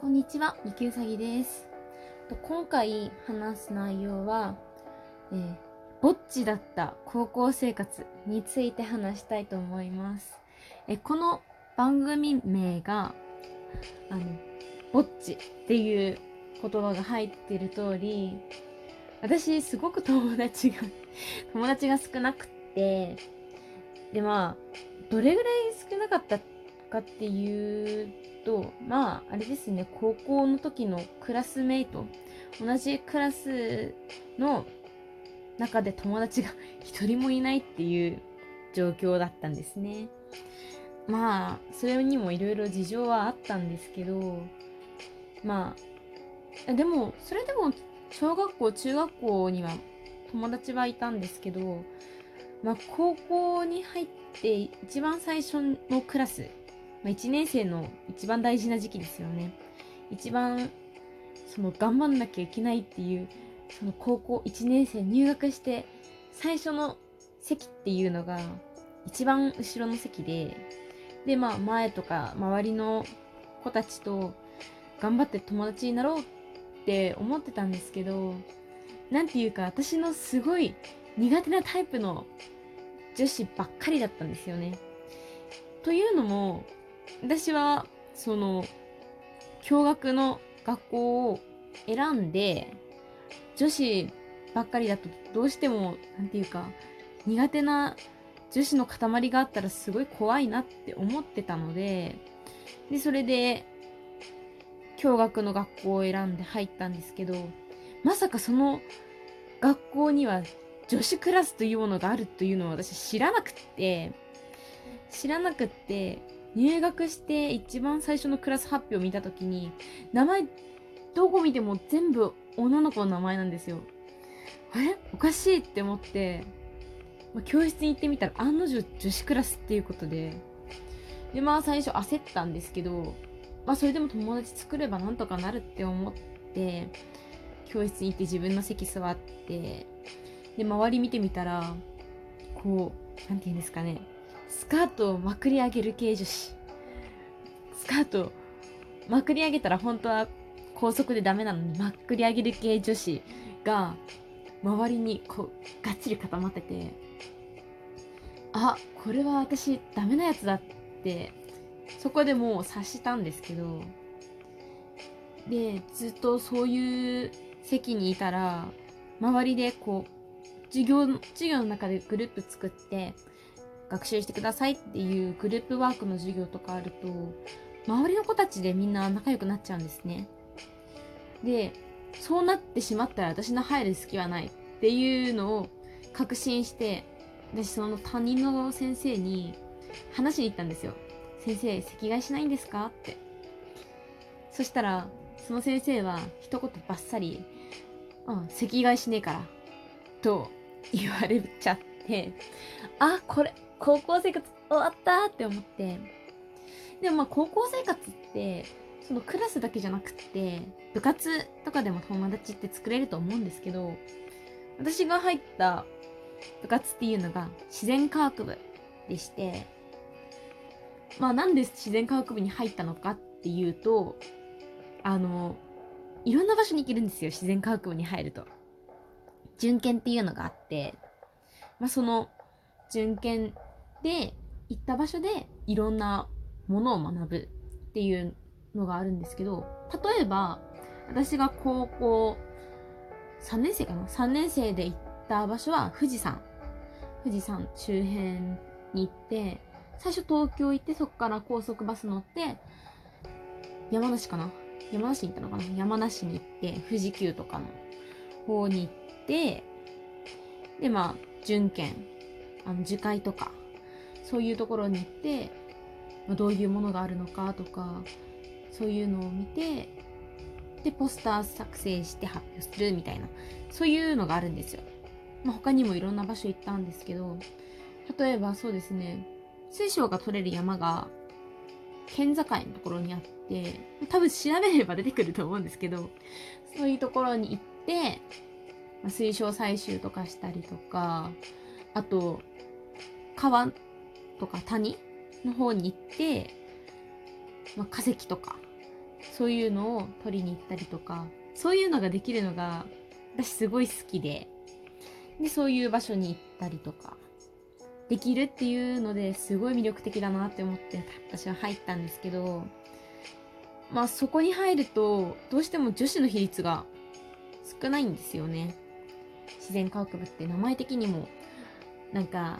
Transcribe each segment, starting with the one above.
こんにちは、ゆきうさぎです。今回話す内容は、えー、ぼっちだった高校生活について話したいと思います。えこの番組名が、あの、ぼっちっていう言葉が入ってる通り、私すごく友達が 友達が少なくって、でまあ、どれぐらい少なかったかっていうと、まあ、あれですね、高校の時のクラスメイト、同じクラスの中で友達が 一人もいないっていう状況だったんですね。まあ、それにもいろいろ事情はあったんですけど、まあ、でも、それでも小学校、中学校には友達はいたんですけど、まあ、高校に入って一番最初のクラス、まあ、1年生の一番大事な時期ですよね。一番、その頑張んなきゃいけないっていう、その高校1年生入学して最初の席っていうのが一番後ろの席で、で、まあ前とか周りの子たちと頑張って友達になろうって思ってたんですけど、なんていうか私のすごい苦手なタイプの女子ばっかりだったんですよね。というのも、私は、その、共学の学校を選んで、女子ばっかりだとどうしても、なんていうか、苦手な女子の塊があったらすごい怖いなって思ってたので、で、それで、共学の学校を選んで入ったんですけど、まさかその学校には女子クラスというものがあるというのを私知らなくって、知らなくって、入学して一番最初のクラス発表を見たときに、名前、どこ見ても全部女の子の名前なんですよ。あれ？おかしいって思って、まあ、教室に行ってみたら案の定女子クラスっていうことで、で、まあ最初焦ったんですけど、まあそれでも友達作ればなんとかなるって思って、教室に行って自分の席座って、で、周り見てみたら、こう、なんて言うんですかね、スカートをまくり上げる系女子。スカートをまくり上げたら本当は高速でダメなのに、まくり上げる系女子が、周りにこう、がっちり固まってて、あ、これは私ダメなやつだって、そこでもう察したんですけど、で、ずっとそういう席にいたら、周りでこう、授業、授業の中でグループ作って、学習してくださいっていうグループワークの授業とかあると、周りの子たちでみんな仲良くなっちゃうんですね。で、そうなってしまったら私の入る隙はないっていうのを確信して、私その担任の先生に話しに行ったんですよ。先生、席替えしないんですか？って。そしたら、その先生は一言バッサリ、うん、席替えしねえから、と言われちゃって、あ、これ、高校生活終わったって思って。でもまあ高校生活って、そのクラスだけじゃなくって、部活とかでも友達って作れると思うんですけど、私が入った部活っていうのが自然科学部でして、まあなんで自然科学部に入ったのかっていうと、あの、いろんな場所に行けるんですよ、自然科学部に入ると。準検っていうのがあって、まあその準検で行った場所でいろんなものを学ぶっていうのがあるんですけど、例えば私が高校3年生かな ?3 年生で行った場所は富士山。富士山周辺に行って、最初東京行ってそこから高速バス乗って、山梨かな？山梨に行ったのかな？山梨に行って、富士急とかの方に行って、で、まあ、準検、あの、樹海とか、そういうところに行って、どういうものがあるのかとか、そういうのを見て、で、ポスター作成して発表するみたいな、そういうのがあるんですよ。まあ、他にもいろんな場所行ったんですけど、例えばそうですね、水晶が取れる山が、県境のところにあって、多分調べれば出てくると思うんですけど、そういうところに行って、まあ水晶採集とかしたりとか、あと、川とか谷の方に行って、まあ、化石とかそういうのを取りに行ったりとかそういうのができるのが私すごい好きででそういう場所に行ったりとかできるっていうのですごい魅力的だなって思って私は入ったんですけどまあそこに入るとどうしても女子の比率が少ないんですよね。自然科学部って名前的にもなんか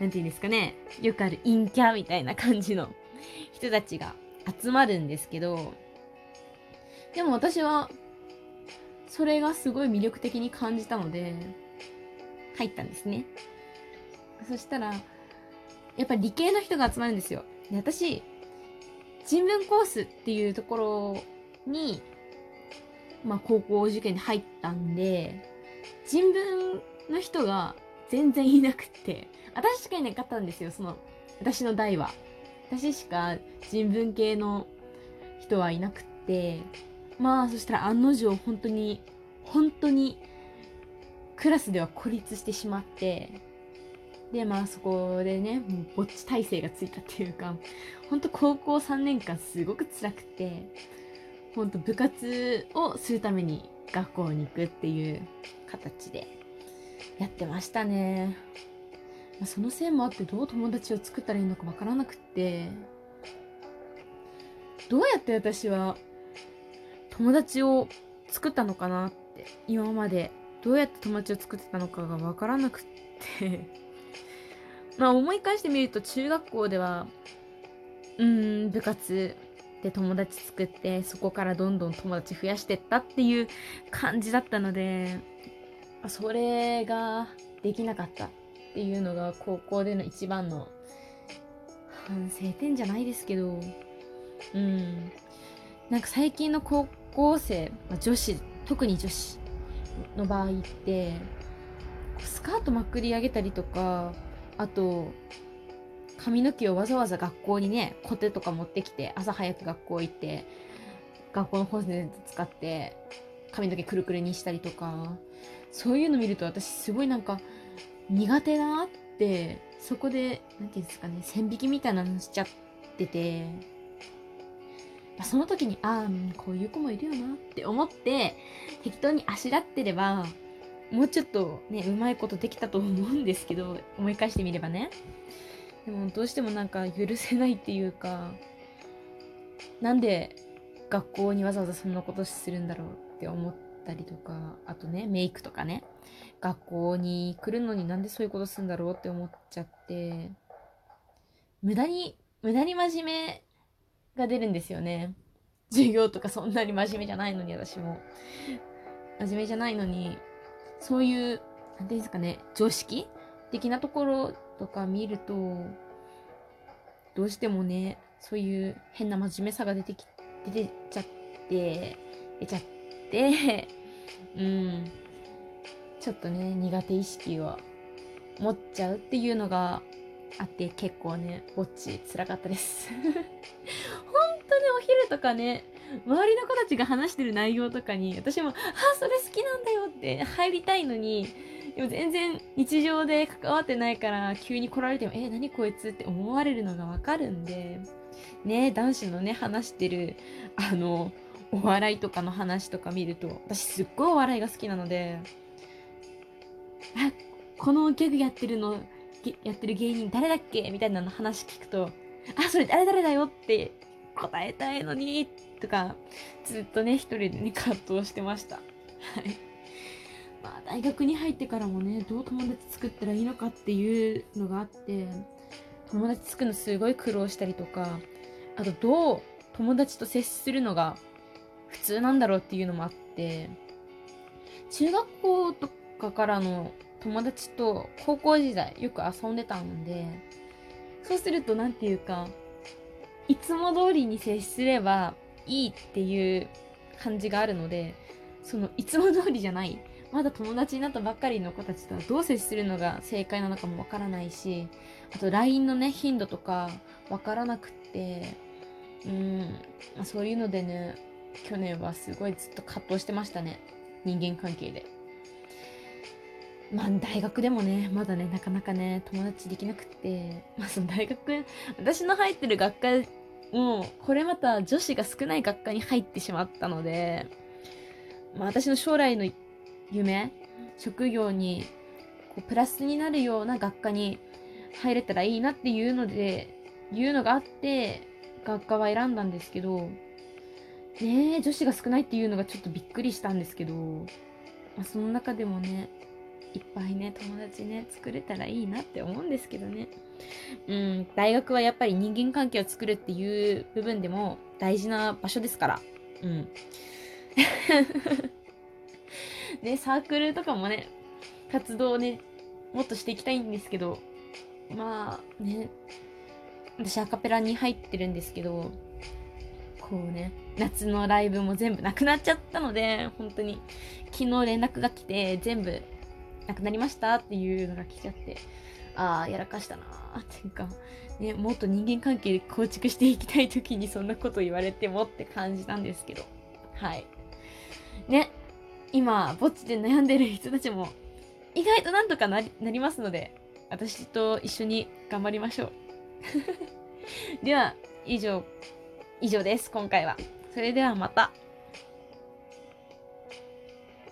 なんて言うんですかね。よくある陰キャみたいな感じの人たちが集まるんですけど。でも私はそれがすごい魅力的に感じたので入ったんですね。そしたらやっぱり理系の人が集まるんですよ。で私人文コースっていうところにまあ高校受験で入ったんで人文の人が全然いなくて。私しかいなかったんですよその私の代は。私しか人文系の人はいなくって。まあそしたら案の定本当に本当にクラスでは孤立してしまって。でまあそこでねもうぼっち体制がついたっていうか本当高校3年間すごく辛くて。本当部活をするために学校に行くっていう形でやってましたね。そのせいもあってどう友達を作ったらいいのかわからなくって。どうやって私は友達を作ったのかなって今まで。どうやって友達を作ってたのかがわからなくって。まあ思い返してみると中学校ではうん部活で友達作ってそこからどんどん友達増やしてったっていう感じだったのでそれができなかった。っていうのが高校での一番の反省点じゃないですけどうん。なんか最近の高校生、まあ、女子特に女子の場合ってスカートまくり上げたりとかあと髪の毛をわざわざ学校にねコテとか持ってきて朝早く学校行って学校のコンセント使って髪の毛くるくるにしたりとかそういうの見ると私すごいなんか苦手だなってそこで何て言うんですかね線引きみたいなのしちゃっててその時にああこういう子もいるよなって思って適当にあしらってればもうちょっとねうまいことできたと思うんですけど思い返してみればね。でもどうしてもなんか許せないっていうかなんで学校にわざわざそんなことするんだろうって思ってたりとかあとねメイクとかね。学校に来るのになんでそういうことするんだろうって思っちゃって。無駄に無駄に真面目が出るんですよね。授業とかそんなに真面目じゃないのに私も。真面目じゃないのにそういう何ていうんですかね常識的なところとか見るとどうしてもねそういう変な真面目さが出てき出てちゃって出ちゃってうんちょっとね苦手意識を持っちゃうっていうのがあって結構ねぼっちつらかったです 本当にお昼とかね周りの子たちが話してる内容とかに私も「あそれ好きなんだよ」って入りたいのにでも全然日常で関わってないから急に来られても「え何こいつ?」って思われるのがわかるんでね男子のね話してるあのお笑いとかの話とか見ると私すっごいお笑いが好きなのであこのギャグやってるのやってる芸人誰だっけみたいなの話聞くとあそれ誰々だよって答えたいのにとかずっとね一人でね葛藤してました。はい。まあ大学に入ってからもねどう友達作ったらいいのかっていうのがあって友達作るのすごい苦労したりとかあとどう友達と接するのが普通なんだろうっていうのもあって中学校とかからの友達と高校時代よく遊んでたんでそうすると何て言うかいつも通りに接すればいいっていう感じがあるのでそのいつも通りじゃないまだ友達になったばっかりの子たちとはどう接するのが正解なのかもわからないしあと LINE のね頻度とかわからなくってうん、そういうのでね去年はすごいずっと葛藤してましたね。人間関係で。まあ大学でもねまだねなかなかね友達できなくって。まあその大学私の入ってる学科もうこれまた女子が少ない学科に入ってしまったので、まあ、私の将来の夢職業にこうプラスになるような学科に入れたらいいなっていうのでいうのがあって学科は選んだんですけどねえ女子が少ないっていうのがちょっとびっくりしたんですけど、まあ、その中でもねいっぱいね友達ね作れたらいいなって思うんですけどね。うん大学はやっぱり人間関係を作るっていう部分でも大事な場所ですから。うん。ねサークルとかもね活動をねもっとしていきたいんですけど。まあね私アカペラに入ってるんですけど。こうね夏のライブも全部なくなっちゃったので本当に昨日連絡が来て全部なくなりましたっていうのが来ちゃってああやらかしたなーっていうか、ね、もっと人間関係構築していきたい時にそんなこと言われてもって感じなんですけど。はい。ね今ぼっちで悩んでる人たちも意外となんとかなりなりますので私と一緒に頑張りましょう。では以上。以上です。今回は。それではまた。